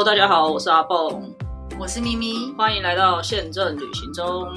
Hello，大家好，我是阿蹦，我是咪咪，欢迎来到宪政旅行中。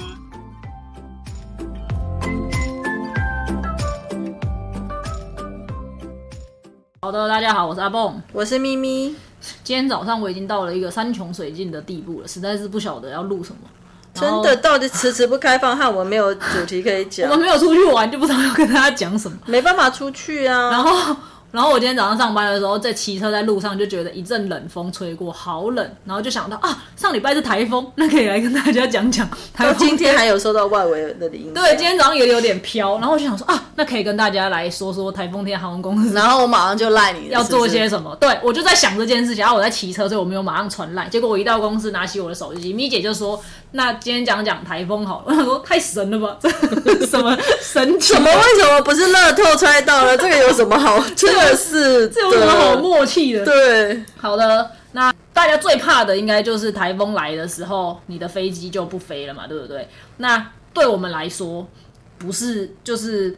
好的，大家好，我是阿蹦，我是咪咪。今天早上我已经到了一个山穷水尽的地步了，实在是不晓得要录什么。真的，到底迟迟不开放，害我们没有主题可以讲。我们没有出去玩，就不知道要跟大家讲什么，没办法出去啊。然后。然后我今天早上上班的时候，在骑车在路上就觉得一阵冷风吹过，好冷。然后就想到啊，上礼拜是台风，那可以来跟大家讲讲台风。今天还有受到外围的影响。对，今天早上也有点飘。然后我就想说啊，那可以跟大家来说说台风天航空公司。然后我马上就赖你要做些什么。对，我就在想这件事情。然后我在骑车，所以我没有马上传赖。结果我一到公司，拿起我的手机，咪姐就说：“那今天讲讲台风好了。”我想说太神了吧，这 什么神奇？什么？为什么不是乐透猜到了？这个有什么好？真 的是。有什么好默契的？对，好的，那大家最怕的应该就是台风来的时候，你的飞机就不飞了嘛，对不对？那对我们来说，不是就是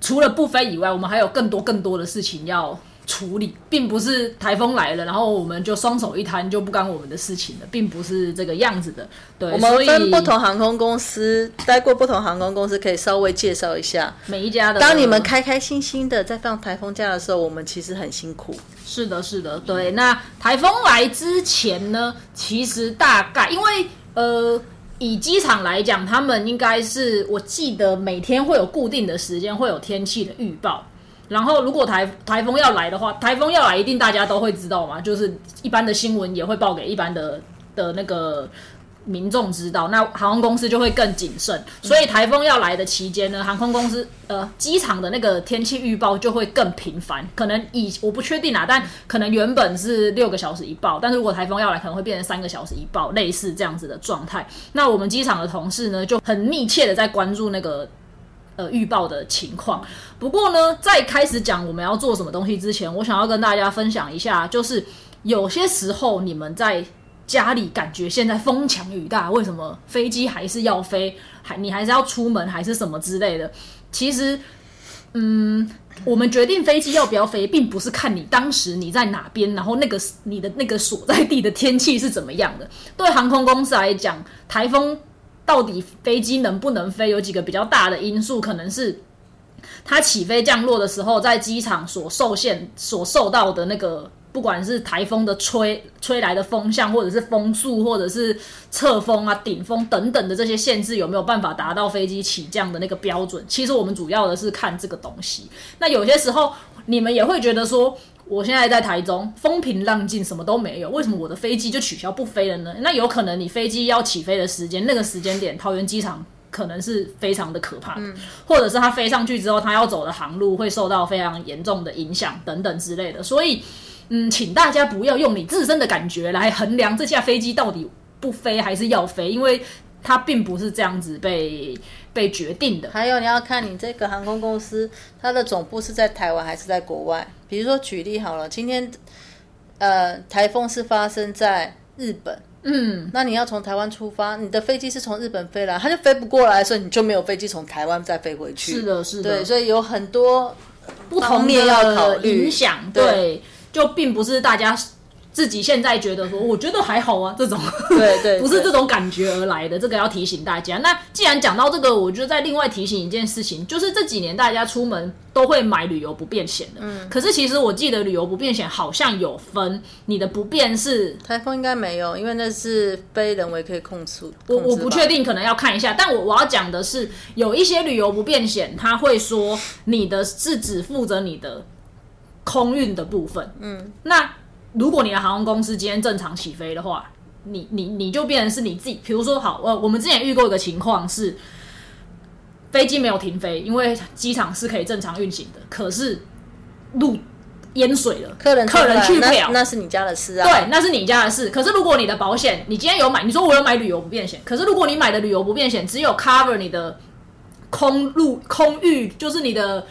除了不飞以外，我们还有更多更多的事情要。处理并不是台风来了，然后我们就双手一摊就不干我们的事情了，并不是这个样子的。对，我们分不同航空公司待过不同航空公司，可以稍微介绍一下每一家的。当你们开开心心的在放台风假的时候，我们其实很辛苦。是的，是的，对。那台风来之前呢，其实大概因为呃，以机场来讲，他们应该是我记得每天会有固定的时间会有天气的预报。然后，如果台台风要来的话，台风要来，一定大家都会知道嘛。就是一般的新闻也会报给一般的的那个民众知道，那航空公司就会更谨慎。所以台风要来的期间呢，航空公司呃机场的那个天气预报就会更频繁。可能以我不确定啊，但可能原本是六个小时一报，但是如果台风要来，可能会变成三个小时一报，类似这样子的状态。那我们机场的同事呢，就很密切的在关注那个。呃，预报的情况。不过呢，在开始讲我们要做什么东西之前，我想要跟大家分享一下，就是有些时候你们在家里感觉现在风强雨大，为什么飞机还是要飞？还你还是要出门，还是什么之类的？其实，嗯，我们决定飞机要不要飞，并不是看你当时你在哪边，然后那个你的那个所在地的天气是怎么样的。对航空公司来讲，台风。到底飞机能不能飞？有几个比较大的因素，可能是它起飞降落的时候，在机场所受限、所受到的那个，不管是台风的吹吹来的风向，或者是风速，或者是侧风啊、顶风等等的这些限制，有没有办法达到飞机起降的那个标准？其实我们主要的是看这个东西。那有些时候，你们也会觉得说。我现在在台中，风平浪静，什么都没有。为什么我的飞机就取消不飞了呢？那有可能你飞机要起飞的时间，那个时间点，桃园机场可能是非常的可怕，或者是它飞上去之后，它要走的航路会受到非常严重的影响等等之类的。所以，嗯，请大家不要用你自身的感觉来衡量这架飞机到底不飞还是要飞，因为。它并不是这样子被被决定的。还有你要看你这个航空公司，它的总部是在台湾还是在国外？比如说举例好了，今天呃台风是发生在日本，嗯，那你要从台湾出发，你的飞机是从日本飞来，它就飞不过来，所以你就没有飞机从台湾再飞回去。是的，是的。对，所以有很多不同面要考虑影响，对，就并不是大家。自己现在觉得说，我觉得还好啊，这种对 对，不是这种感觉而来的，这个要提醒大家。那既然讲到这个，我就再另外提醒一件事情，就是这几年大家出门都会买旅游不便险的，嗯，可是其实我记得旅游不便险好像有分，你的不便是台风应该没有，因为那是非人为可以控诉。我我不确定，可能要看一下。但我我要讲的是，有一些旅游不便险，他会说你的是只负责你的空运的部分，嗯，那。如果你的航空公司今天正常起飞的话，你你你就变成是你自己。比如说，好，呃，我们之前遇过一个情况是，飞机没有停飞，因为机场是可以正常运行的，可是路淹水了，客人客人去不了，那是你家的事啊。对，那是你家的事。可是如果你的保险，你今天有买，你说我有买旅游不便险，可是如果你买的旅游不便险只有 cover 你的空路空域，就是你的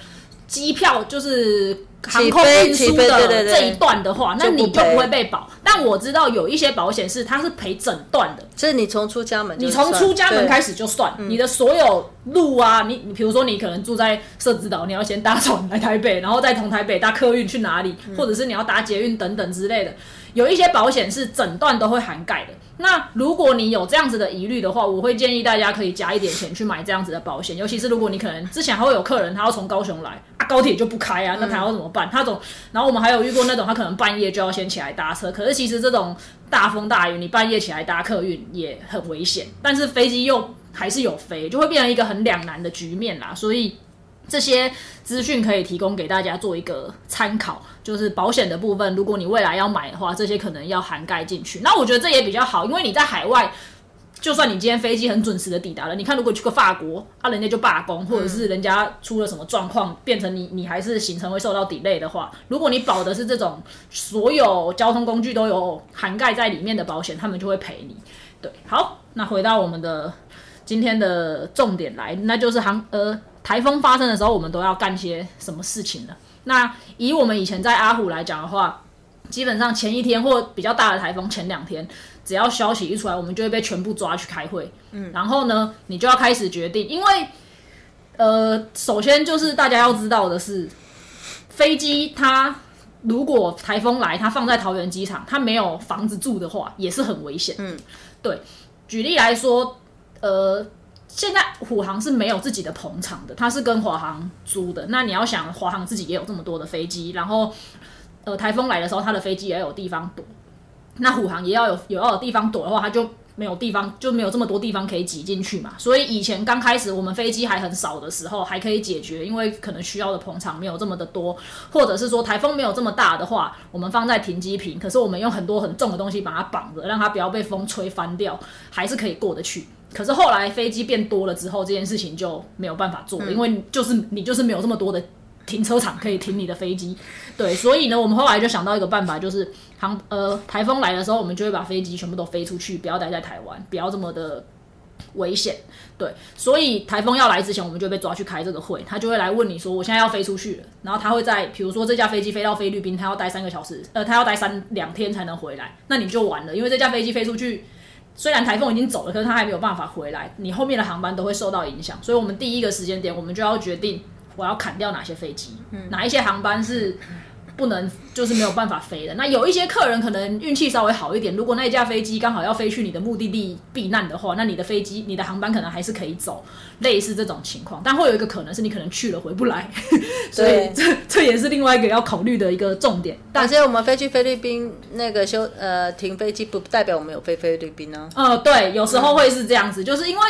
机票，就是航空运输的这一段的话，那你就不会被保。但我知道有一些保险是它是赔整段的，就是你从出家门，你从出家门开始就算你的所有路啊，你你比如说你可能住在社子岛，你要先搭船来台北，然后再从台北搭客运去哪里，或者是你要搭捷运等等之类的，有一些保险是整段都会涵盖的。那如果你有这样子的疑虑的话，我会建议大家可以加一点钱去买这样子的保险，尤其是如果你可能之前还会有客人他要从高雄来啊，高铁就不开啊，那他要怎么办？他总然后我们还有遇过那种他可能半夜就要先起来搭车，可是其实这种大风大雨你半夜起来搭客运也很危险，但是飞机又还是有飞，就会变成一个很两难的局面啦，所以。这些资讯可以提供给大家做一个参考，就是保险的部分，如果你未来要买的话，这些可能要涵盖进去。那我觉得这也比较好，因为你在海外，就算你今天飞机很准时的抵达了，你看如果去个法国，啊，人家就罢工，或者是人家出了什么状况，变成你你还是行程会受到 delay 的话，如果你保的是这种所有交通工具都有涵盖在里面的保险，他们就会赔你。对，好，那回到我们的今天的重点来，那就是航呃。台风发生的时候，我们都要干些什么事情呢？那以我们以前在阿虎来讲的话，基本上前一天或比较大的台风前两天，只要消息一出来，我们就会被全部抓去开会。嗯，然后呢，你就要开始决定，因为呃，首先就是大家要知道的是，飞机它如果台风来，它放在桃园机场，它没有房子住的话，也是很危险。嗯，对。举例来说，呃。现在虎航是没有自己的棚场的，它是跟华航租的。那你要想，华航自己也有这么多的飞机，然后，呃，台风来的时候，它的飞机也有地方躲。那虎航也要有有要有地方躲的话，它就没有地方，就没有这么多地方可以挤进去嘛。所以以前刚开始我们飞机还很少的时候，还可以解决，因为可能需要的棚场没有这么的多，或者是说台风没有这么大的话，我们放在停机坪，可是我们用很多很重的东西把它绑着，让它不要被风吹翻掉，还是可以过得去。可是后来飞机变多了之后，这件事情就没有办法做，因为就是你就是没有这么多的停车场可以停你的飞机，对，所以呢，我们后来就想到一个办法，就是航呃台风来的时候，我们就会把飞机全部都飞出去，不要待在台湾，不要这么的危险，对，所以台风要来之前，我们就被抓去开这个会，他就会来问你说，我现在要飞出去了，然后他会在比如说这架飞机飞到菲律宾，他要待三个小时，呃，他要待三两天才能回来，那你就完了，因为这架飞机飞出去。虽然台风已经走了，可是它还没有办法回来，你后面的航班都会受到影响。所以，我们第一个时间点，我们就要决定我要砍掉哪些飞机，哪一些航班是。不能就是没有办法飞的。那有一些客人可能运气稍微好一点，如果那一架飞机刚好要飞去你的目的地避难的话，那你的飞机、你的航班可能还是可以走，类似这种情况。但会有一个可能是你可能去了回不来，所以这这也是另外一个要考虑的一个重点。但是我们飞去菲律宾那个休呃停飞机，不代表我们有飞菲律宾呢。呃，对，有时候会是这样子，就是因为。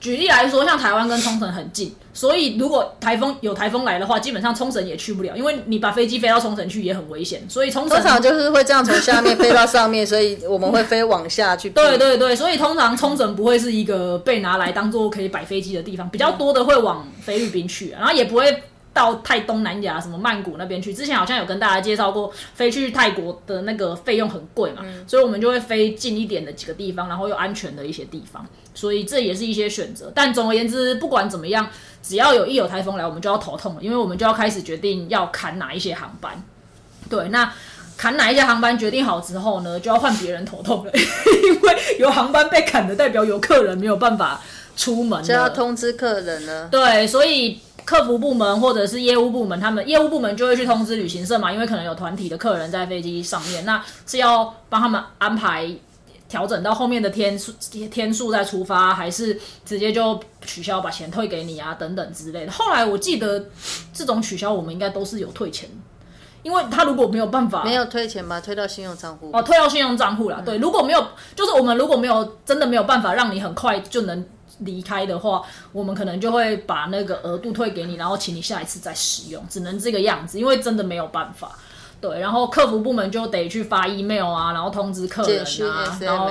举例来说，像台湾跟冲绳很近，所以如果台风有台风来的话，基本上冲绳也去不了，因为你把飞机飞到冲绳去也很危险。所以冲绳通常就是会这样从下面飞到上面，所以我们会飞往下去。对对对，所以通常冲绳不会是一个被拿来当做可以摆飞机的地方，比较多的会往菲律宾去，然后也不会。到泰东南亚什么曼谷那边去，之前好像有跟大家介绍过，飞去泰国的那个费用很贵嘛，所以我们就会飞近一点的几个地方，然后又安全的一些地方，所以这也是一些选择。但总而言之，不管怎么样，只要有一有台风来，我们就要头痛了，因为我们就要开始决定要砍哪一些航班。对，那砍哪一些航班决定好之后呢，就要换别人头痛了，因为有航班被砍的，代表有客人没有办法出门，就要通知客人了。对，所以。客服部门或者是业务部门，他们业务部门就会去通知旅行社嘛，因为可能有团体的客人在飞机上面，那是要帮他们安排调整到后面的天数天数再出发，还是直接就取消把钱退给你啊等等之类的。后来我记得这种取消我们应该都是有退钱，因为他如果没有办法没有退钱吧，退到信用账户哦，退到信用账户了。对，如果没有就是我们如果没有真的没有办法让你很快就能。离开的话，我们可能就会把那个额度退给你，然后请你下一次再使用，只能这个样子，因为真的没有办法。对，然后客服部门就得去发 email 啊，然后通知客人啊，然后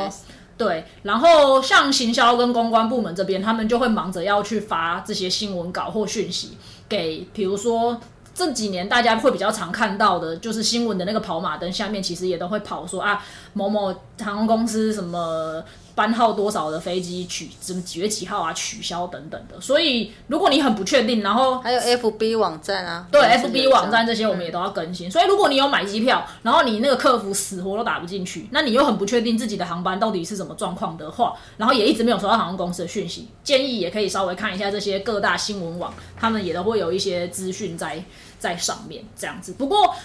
对，然后像行销跟公关部门这边，他们就会忙着要去发这些新闻稿或讯息给，比如说这几年大家会比较常看到的，就是新闻的那个跑马灯下面，其实也都会跑说啊，某某航空公司什么。班号多少的飞机取什么几月几号啊取消等等的。所以如果你很不确定，然后还有 FB 网站啊，对 FB 网站这些我们也都要更新。所以如果你有买机票，然后你那个客服死活都打不进去，那你又很不确定自己的航班到底是什么状况的话，然后也一直没有收到航空公司的讯息，建议也可以稍微看一下这些各大新闻网，他们也都会有一些资讯在在上面这样子。不过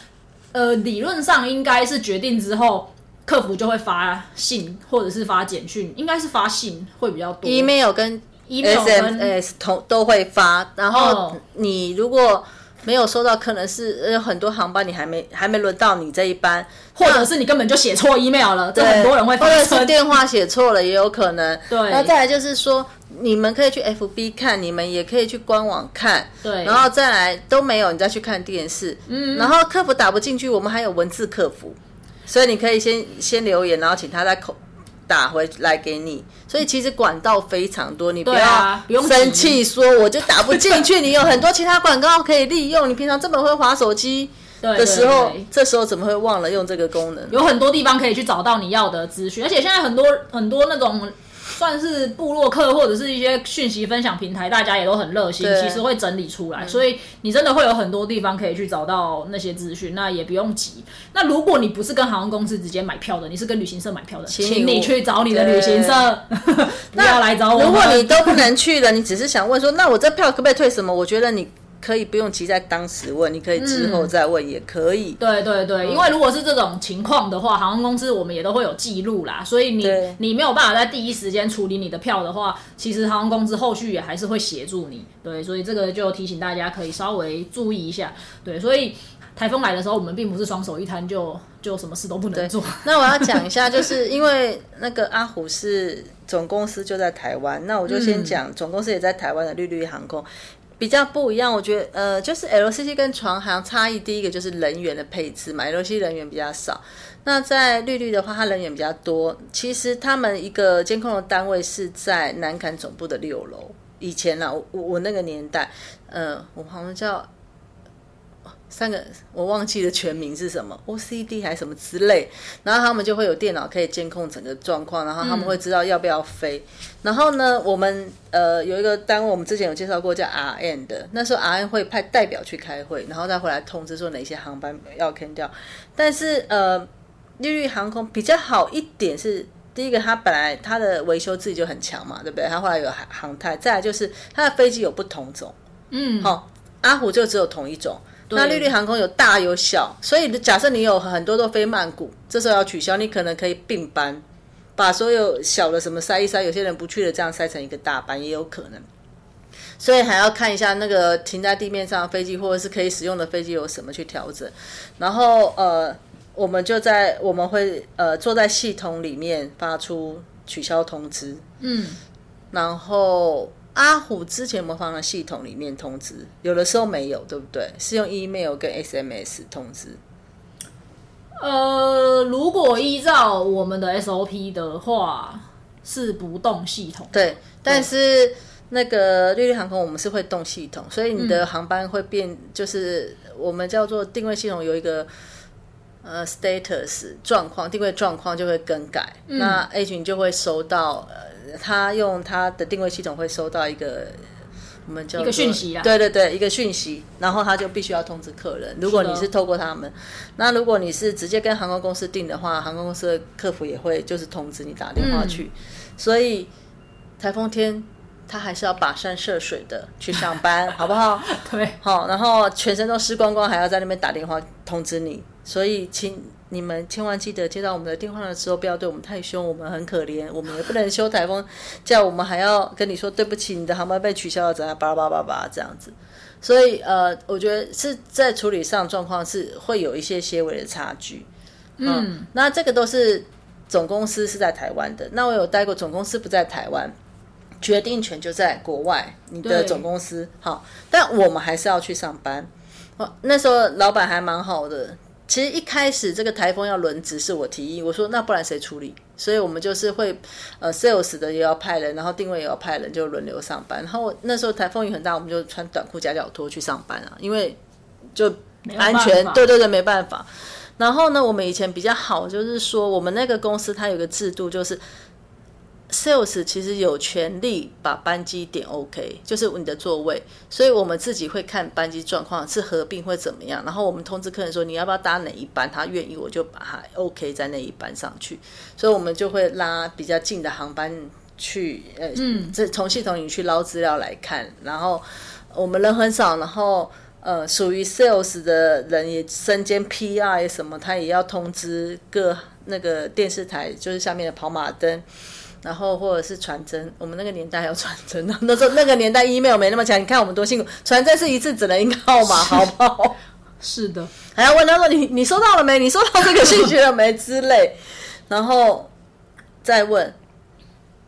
呃，理论上应该是决定之后。客服就会发信或者是发简讯，应该是发信会比较多。email 跟 email 跟 SMS 同都会发，然后哦你如果没有收到，可能是呃很多航班你还没还没轮到你这一班，或者是你根本就写错 email 了，这很多人会发或者是生。电话写错了也有可能。对那再来就是说，你们可以去 FB 看，你们也可以去官网看，对然后再来都没有，你再去看电视，嗯，然后客服打不进去，我们还有文字客服，所以你可以先先留言，然后请他再口打回来给你。所以其实管道非常多，你不对啊不用生气说我就打不进去，你有很多其他广告可以利用，你平常这么会划手机。对的时候这时候怎么会忘了用这个功能？有很多地方可以去找到你要的资讯，而且现在很多很多那种算是部落客或者是一些讯息分享平台，大家也都很热心，其实会整理出来，所以你真的会有很多地方可以去找到那些资讯，那也不用急。那如果你不是跟航空公司直接买票的，你是跟旅行社买票的，请你去找你的旅行社，不要来找我。如果你都不能去了，你只是想问说，那我这票可不可以退什么？我觉得你可以不用急在当时问，你可以之后再问也可以。对对对，嗯因为如果是这种情况的话，航空公司我们也都会有记录啦，所以你你没有办法在第一时间处理你的票的话，其实航空公司后续也还是会协助你。对，所以这个就提醒大家可以稍微注意一下。对，所以台风来的时候，我们并不是双手一摊就就什么事都不能做。那我要讲一下，就是因为那个阿虎是总公司就在台湾，那我就先讲总公司也在台湾的绿绿航空。比较不一样，我觉得呃，就是 LCC 跟船航差异，第一个就是人员的配置嘛，LCC 人员比较少。那在绿绿的话，它人员比较多。其实他们一个监控的单位是在南坎总部的六楼。以前呢，我我我那个年代，呃，我好像叫三个，我忘记了全名是什么，OCD 还是什么之类。然后他们就会有电脑可以监控整个状况，然后他们会知道要不要飞。然后呢，我们呃有一个单位，我们之前有介绍过叫 RN 的，那时候 RN 会派代表去开会，然后再回来通知说哪些航班要 can 掉。但是呃，绿绿航空比较好一点是。第一个，它本来它的维修自己就很强嘛，对不对？它后来有航航太，再来就是它的飞机有不同种，嗯，好、阿虎就只有同一种。那绿绿航空有大有小，所以假设你有很多都飞曼谷，这时候要取消，你可能可以并班，把所有小的什么塞一塞，有些人不去了，这样塞成一个大班也有可能。所以还要看一下那个停在地面上的飞机，或者是可以使用的飞机有什么去调整。然后呃，我们就在我们会呃坐在系统里面发出取消通知。嗯，然后阿虎之前模仿的系统里面通知？有的时候没有，对不对？是用 email 跟 SMS 通知。呃，如果依照我们的 SOP 的话，是不动系统。对，但是那个绿绿航空我们是会动系统，所以你嗯的航班会变，就是我们叫做定位系统有一个。呃，status 状况定位状况就会更改，嗯。那 A 群就会收到，呃，他用他的定位系统会收到一个我们叫一个讯息啊。对对对，一个讯息，然后他就必须要通知客人。如果你是透过他们，那如果你是直接跟航空公司订的话，航空公司的客服也会就是通知你打电话去，所以台风天他还是要跋山涉水的去上班，好不好？对，好，然后全身都湿光光，还要在那边打电话通知你，所以请你们千万记得接到我们的电话的时候，不要对我们太凶，我们很可怜，我们也不能修台风，叫我们还要跟你说对不起，你的航班被取消了，怎样巴拉巴拉巴拉这样子。所以呃，我觉得是在处理上状况是会有一些些微的差距。嗯，那这个都是总公司是在台湾的，那我有待过总公司不在台湾。决定权就在国外，你的总公司好，但我们还是要去上班。哦，那时候老板还蛮好的。其实一开始这个台风要轮值是我提议，我说那不然谁处理？所以我们就是会呃 sales 的也要派人，然后定位也要派人，就轮流上班。然后那时候台风雨很大，我们就穿短裤夹脚拖去上班啊，因为就安全对对对，没办法。然后呢，我们以前比较好，就是说我们那个公司它有个制度，就是 sales 其实有权利把班机点 OK，就是你的座位，所以我们自己会看班机状况是合并会怎么样，然后我们通知客人说你要不要搭哪一班，他愿意我就把他 OK 在那一班上去，所以我们就会拉比较近的航班去，呃，这从系统里去捞资料来看，然后我们人很少，然后呃，属于 sales 的人也身兼 PR 什么，他也要通知各那个电视台，就是下面的跑马灯。然后或者是传真，我们那个年代还有传真呢。那时候那个年代 email 没那么强，你看我们多辛苦。传真是一次只能一个号码，好不好？是的，还要问他说你你收到了没？你收到这个信息了没之类，然后再问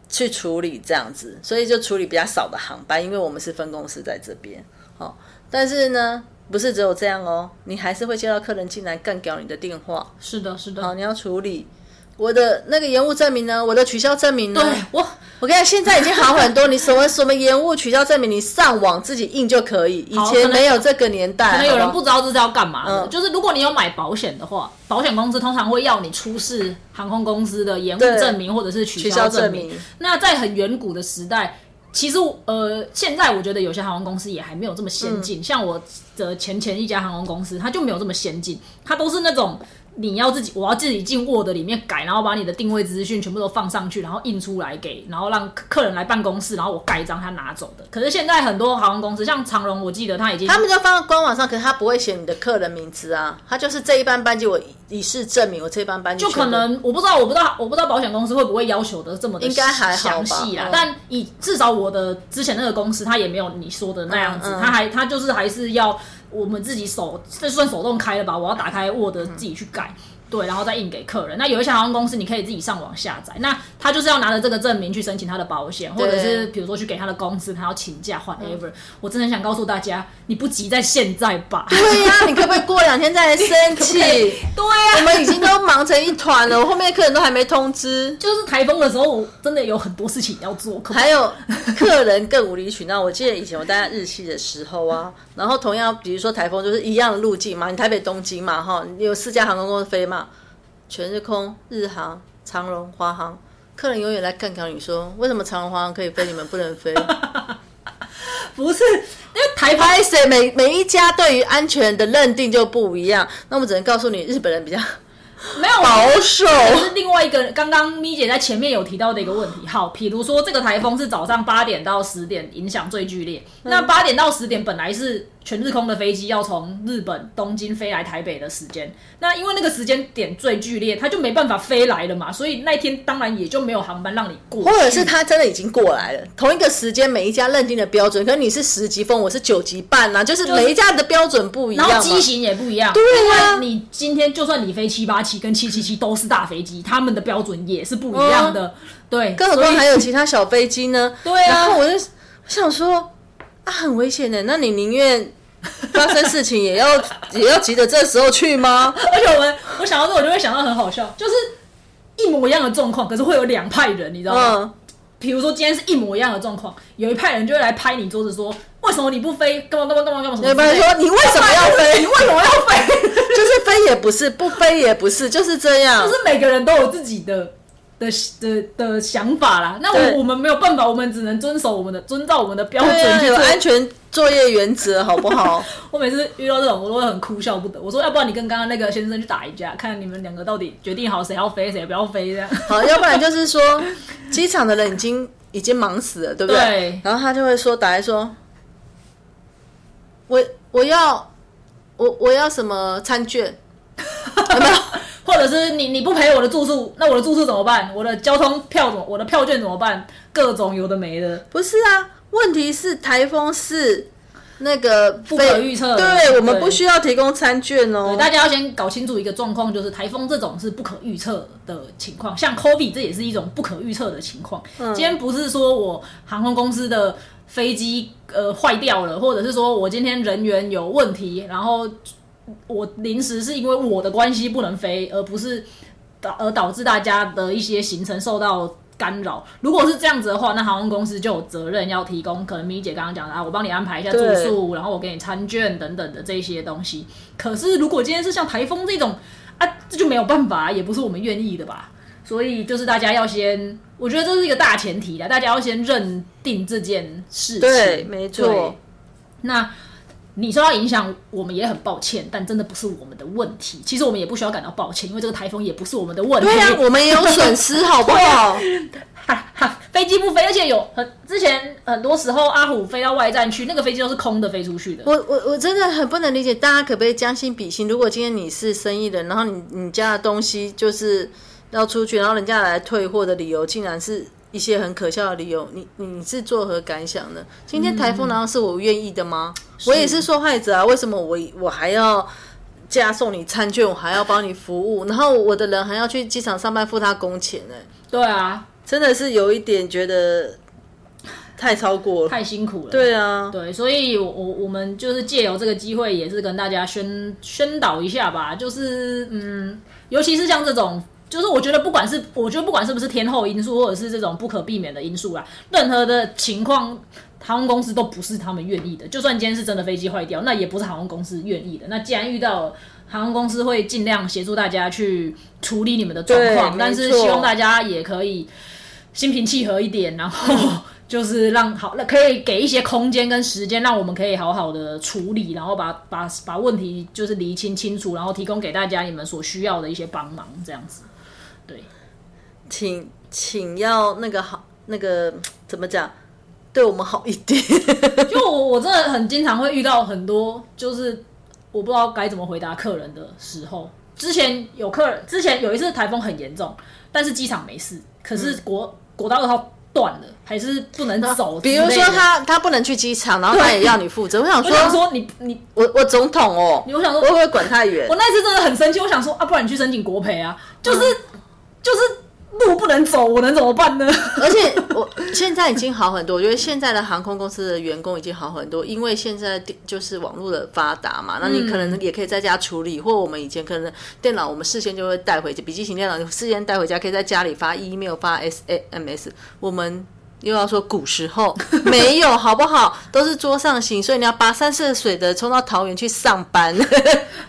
去处理这样子，所以就处理比较少的航班，因为我们是分公司在这边。好，但是呢，不是只有这样哦，你还是会接到客人进来干掉你的电话。是的，是的。好，你要处理。我的那个延误证明呢？我的取消证明呢？对我，我跟你讲，现在已经好很多。你什么什么延误取消证明，你上网自己印就可以。以前没有这个年代，可能有人不知道这是要干嘛的。就是如果你有买保险的话，保险公司通常会要你出示航空公司的延误证明或者是取消证明。那在很远古的时代，其实呃，现在我觉得有些航空公司也还没有这么先进。像我的前前一家航空公司，它就没有这么先进，它都是那种。你要自己，我要自己进 Word 里面改，然后把你的定位资讯全部都放上去，然后印出来给，然后让客人来办公室，然后我盖章他拿走的。可是现在很多航空公司，像长荣，我记得他已经他们就放在官网上，可是他不会写你的客人名字啊，他就是这一班班机我以示证明我这一班班机。就可能我不知道，我不知道，我不知道保险公司会不会要求的这么的应该还详细啦。但以至少我的之前那个公司，他也没有你说的那样子，他还他就是还是要我们自己手，这算手动开了吧？我要打开 Word 自己去改。对，然后再印给客人。那有一些航空公司，你可以自己上网下载。那他就是要拿着这个证明去申请他的保险，或者是比如说去给他的公司，他要请假换 ever。我真的想告诉大家，你不急在现在吧？对呀，你可不可以过两天再来申 请？对呀，我们已经都忙成一团了，我后面的客人都还没通知。就是台风的时候，我真的有很多事情要做。还有客人更无理取闹。我记得以前我待在日系的时候啊，然后同样比如说台风就是一样的路径嘛，你台北东京嘛，哈，有四家航空公司飞嘛。全日空、日航、长荣、华航，客人永远来干掉你说，为什么长荣、华航可以飞，你们不能飞？不是，因为台拍谁每每一家对于安全的认定就不一样，那我们只能告诉你，日本人比较。没有保守，是另外一个刚刚咪姐在前面有提到的一个问题。好，比如说这个台风是早上八点到十点影响最剧烈，那八点到十点本来是全日空的飞机要从日本东京飞来台北的时间，那因为那个时间点最剧烈，他就没办法飞来了嘛，所以那天当然也就没有航班让你过。或者是他真的已经过来了，同一个时间每一家认定的标准，可你是十级风，我是九级半呐，就是每一家的标准不一样，然后机型也不一样。对啊，你今天就算你飞七八七。跟七七七都是大飞机，他们的标准也是不一样的。对，更何况还有其他小飞机呢？对啊，然后我就想说啊，很危险的。那你宁愿发生事情也要也要急着这时候去吗？而且我们我想到这，我就会想到很好笑，就是一模一样的状况，可是会有两派人，你知道吗？比如说今天是一模一样的状况，有一派人就会来拍你桌子说：“为什么你不飞？干嘛干嘛干嘛干嘛？”有派人说：“你为什么要 飞？你为什么要飞？就是飞也不是，不飞也不是，就是这样。就是每个人都有自己的的的的想法啦。那我我们没有办法，我们只能遵守我们的遵照我们的标准，有安全作业原则，好不好？我每次遇到这种，我都会很哭笑不得。我说：要不然你跟刚刚那个先生去打一架，看你们两个到底决定好谁要飞，谁不要飞这样。好，要不然就是说。机场的人已经已经忙死了，对不对？然后他就会说打来说，我我要我我要什么餐券？有没有？或者是你你不赔我的住宿，那我的住宿怎么办？我的交通票怎么？我的票券怎么办？各种有的没的。不是啊，问题是台风是。那个不可预测，对我们不需要提供餐券哦。大家要先搞清楚一个状况，就是台风这种是不可预测的情况，像 COVID 这也是一种不可预测的情况。今天不是说我航空公司的飞机呃坏掉了，或者是说我今天人员有问题，然后我临时是因为我的关系不能飞，而不是导而导致大家的一些行程受到。干扰，如果是这样子的话，那航空公司就有责任要提供，可能米姐刚刚讲的啊，我帮你安排一下住宿，然后我给你餐券等等的这些东西。可是如果今天是像台风这种啊，这就没有办法，也不是我们愿意的吧？所以就是大家要先，我觉得这是一个大前提的，大家要先认定这件事情。对，没错。那你受到影响，我们也很抱歉，但真的不是我们的问题。其实我们也不需要感到抱歉，因为这个台风也不是我们的问题。对啊，我们也有损失，好不好？哈哈，飞机不飞，而且有很之前很多时候阿虎飞到外站去，那个飞机都是空的飞出去的。我我我真的很不能理解，大家可不可以将心比心？如果今天你是生意人，然后你你家的东西就是要出去，然后人家来退货的理由竟然是一些很可笑的理由，你你是作何感想呢？今天台风难道是我愿意的吗？我也是受害者啊！为什么我我还要加送你餐券，我还要帮你服务，然后我的人还要去机场上班付他工钱呢？对啊，真的是有一点觉得太超过了，太辛苦了。对啊，对，所以我我我们就是借由这个机会，也是跟大家宣宣导一下吧。就是嗯，尤其是像这种，就是我觉得不管是我觉得不管是不是天后因素，或者是这种不可避免的因素啦，任何的情况，航空公司都不是他们愿意的。就算今天是真的飞机坏掉，那也不是航空公司愿意的。那既然遇到航空公司会尽量协助大家去处理你们的状况，但是希望大家也可以心平气和一点，然后 就是让好，那可以给一些空间跟时间，让我们可以好好的处理，然后把把把问题就是厘清清楚，然后提供给大家你们所需要的一些帮忙，这样子。对，请请要那个好，那个怎么讲，对我们好一点。就我我真的很经常会遇到很多，就是我不知道该怎么回答客人的时候。之前有客人，之前有一次台风很严重，但是机场没事，可是国、国道二号断了，还是不能走之比。如说他他不能去机场，然后他也要你负责。我想我说，想说你你我我总统哦，我想说会不会管太远我？那次真的很生气，我想说啊，不然你去申请国赔啊，就是、就是路不能走，我能怎么办呢？而且我现在已经好很多，我觉得现在的航空公司的员工已经好很多，因为现在就是网络的发达嘛，那你可能也可以在家处理，或我们以前可能电脑我们事先就会带回去，笔记型电脑事先带回家，可以在家里发 email 发 S A M S，我们。又要说古时候没有好不好？都是桌上型，所以你要跋山涉水的冲到桃园去上班，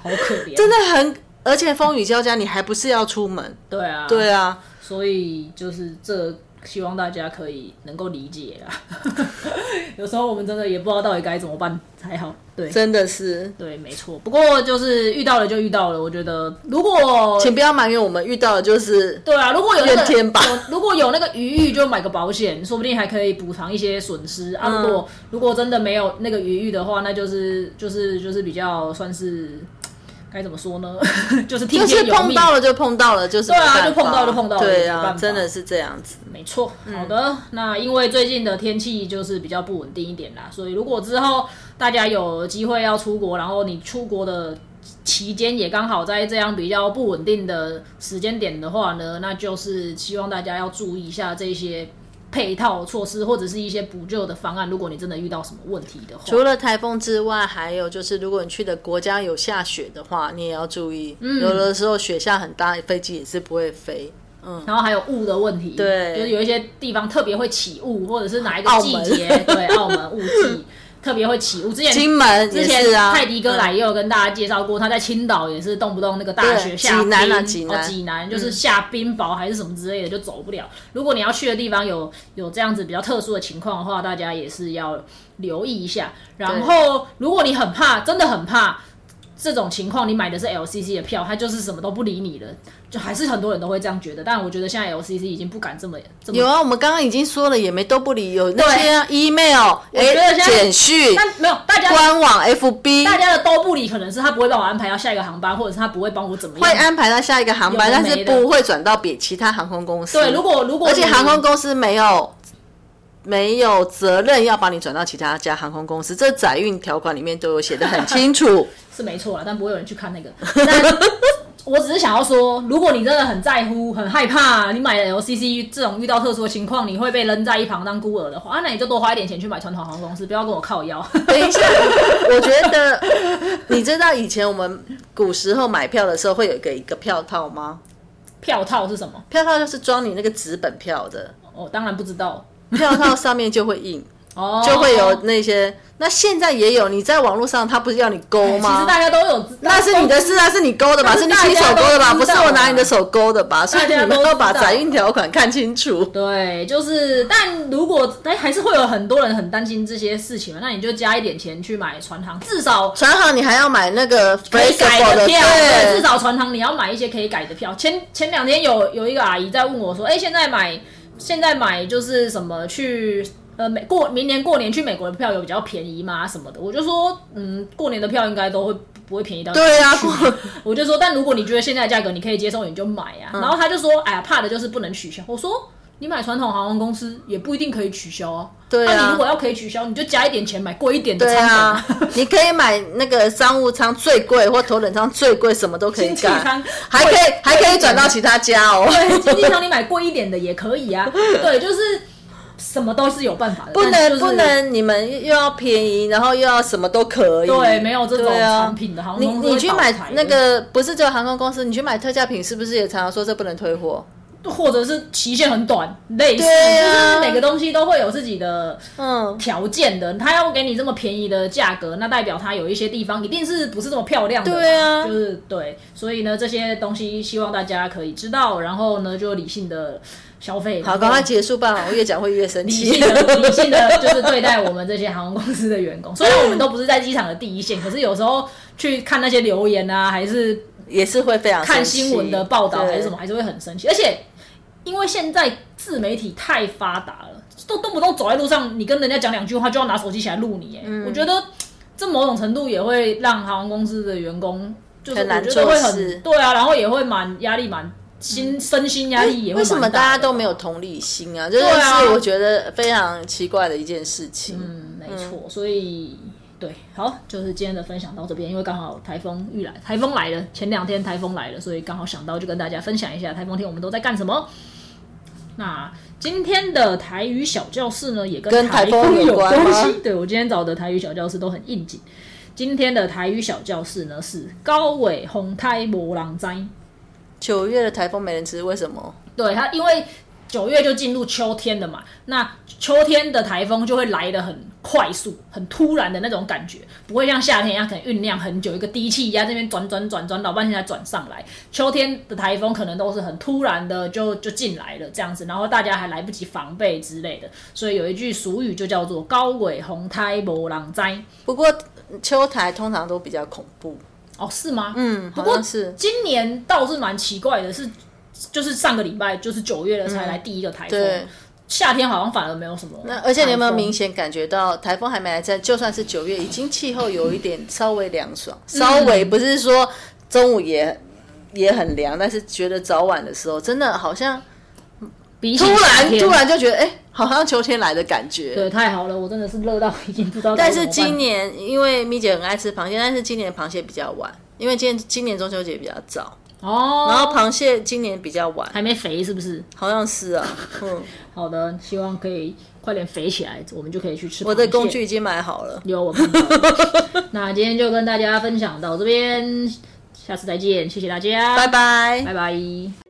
好可怜，真的很，而且风雨交加，你还不是要出门？对啊，对啊，所以就是这，希望大家可以能够理解啊。有时候我们真的也不知道到底该怎么办才好。对，真的是，对，没错。不过就是遇到了就遇到了，我觉得如果请不要埋怨我们遇到的就是对啊，如果有那个如果有那个余裕，就买个保险，说不定还可以补偿一些损失啊。如果如果真的没有那个余裕的话，那就是就是就是比较算是该怎么说呢？就是听就是。碰到了就碰到了，就是对啊就碰到就碰到了对啊，真的是这样子。没错，好的。那因为最近的天气就是比较不稳定一点啦，所以如果之后大家有机会要出国，然后你出国的期间也刚好在这样比较不稳定的时间点的话呢，那就是希望大家要注意一下这些配套措施或者是一些补救的方案。如果你真的遇到什么问题的话，除了台风之外，还有就是，如果你去的国家有下雪的话，你也要注意。嗯有的时候雪下很大，飞机也是不会飞。嗯然后还有雾的问题，对就是有一些地方特别会起雾，或者是哪一个季节，对，澳门雾季 特别会起雾。之前金门也之前啊，泰迪哥来嗯也有跟大家介绍过，他在青岛也是动不动那个大雪对下冰，济南啊济南哦济南就是下冰雹还是什么之类的就走不了。如果你要去的地方有有这样子比较特殊的情况的话，大家也是要留意一下。然后如果你很怕，真的很怕。这种情况，你买的是 LCC 的票，他就是什么都不理你了，就还是很多人都会这样觉得。但我觉得现在 LCC 已经不敢这么这么有啊，我们刚刚已经说了，也没都不理，有那些啊 email、觉得现在简讯、但没有大家官网、FB 大家的都不理，可能是他不会帮我安排到下一个航班，或者是他不会帮我怎么样。会安排到下一个航班，但是不会转到别其他航空公司。对，如果如果而且航空公司没有没有责任要把你转到其他家航空公司，这载运条款里面都有写的很清楚。是没错啦，但不会有人去看那个。但 我只是想要说，如果你真的很在乎、很害怕，你买了 LCC 这种遇到特殊的情况，你会被扔在一旁当孤儿的话，啊那你就多花一点钱去买传统航空公司，不要跟我靠腰。等一下，我觉得你知道以前我们古时候买票的时候会有一个一个票套吗？票套是什么？票套就是装你那个纸本票的，哦，当然不知道。票套上面就会印哦就会有那些。那现在也有，你在网络上，他不是要你勾吗其？实大家都有，那是你的事啊，是你勾的吧？是是你亲手勾的吧？不是我拿你的手勾的吧？所以你们都把载运条款看清楚。对，就是，但如果哎，还是会有很多人很担心这些事情嘛，那你就加一点钱去买船航，至少船行你还要买那个可以改的，票，对，至，少船航你要买一些可以改的票。前前两天有有一个阿姨在问我说，哎，现在买现在买就是什么去。呃，美过明年过年去美国的票有比较便宜吗？什么的，我就说，嗯，过年的票应该都会不会便宜到对啊哪里去 我就说，但如果你觉得现在的价格你可以接受，你就买啊。嗯然后他就说，哎呀，怕的就是不能取消。我说，你买传统航空公司也不一定可以取消啊。对啊那你如果要可以取消，你就加一点钱买贵一点的对舱对啊，你可以买那个商务舱最贵，或头等舱最贵，什么都可以改经还可以贵还可以转到其他家哦。对，经济舱你买贵一点的也可以啊。对，就是什么都是有办法的，不但就是能不能，你们又要便宜，然后又要什么都可以。对，没有这种产品的航你空公司你你去买那个不是只有航空公司，你去买特价品，是不是也常常说这不能退货？或者是期限很短，类似，啊就是每个东西都会有自己的嗯，条件的。他要给你这么便宜的价格，那代表他有一些地方一定是不是这么漂亮的，对啊就是对。所以呢，这些东西希望大家可以知道，然后呢，就理性的消费。好，赶快结束吧，我越讲会越生气理气性。的、理性的，就是对待我们这些航空公司的员工。虽然我们都不是在机场的第一线，可是有时候去看那些留言啊，还是也是会非常看新闻的报道还是什么，还是会很生气。而且因为现在自媒体太发达了，都动不动走在路上，你跟人家讲两句话就要拿手机起来录你。哎、嗯我觉得这某种程度也会让航空公司的员工就是很难我觉得会很对啊，然后也会蛮压力蛮心身心压力也会为什么大家都没有同理心啊？这是我觉得非常奇怪的一件事情。嗯，没错，所以对，好，就是今天的分享到这边，因为刚好台风预来，台风来了，前两天台风来了，所以刚好想到就跟大家分享一下台风天我们都在干什么。那今天的台语小教室呢，也跟跟台风风有有关吗系。对我今天找的台语小教室都很应景。今天的台语小教室呢是高尾红胎魔狼灾。九月的台风没人吃，为什么？对它，因为九月就进入秋天了嘛，那秋天的台风就会来的很快速、很突然的那种感觉，不会像夏天一样可能酝酿很久，一个低气压这边转转转转老半天才转上来。秋天的台风可能都是很突然的就就进来了这样子，然后大家还来不及防备之类的，所以有一句俗语就叫做“高尾红胎无人灾不过秋台通常都比较恐怖。”。哦，是吗？嗯，不过是。今年倒是蛮奇怪的，是就是上个礼拜就是九月了才来第一个台风。对，夏天好像反而没有什么。那而且你有没有明？显感觉到台风还没来在，就算是九月，已经气候有一点稍微凉爽，稍微不是说中午也也很凉，但是觉得早晚的时候，真的好像比突然突然就觉得，哎、好像秋天来的感觉。对，太好了，我真的是热到已经不知道但是。今年因为咪姐很爱吃螃蟹，但是今年螃蟹比较晚，因为今年今年中秋节比较早，哦，然后螃蟹今年比较晚，还没肥是不是？好像是啊，嗯，好的，希望可以快点肥起来，我们就可以去吃。我的工具已经买好了，有我看到。那今天就跟大家分享到这边，下次再见，谢谢大家，拜拜。拜拜。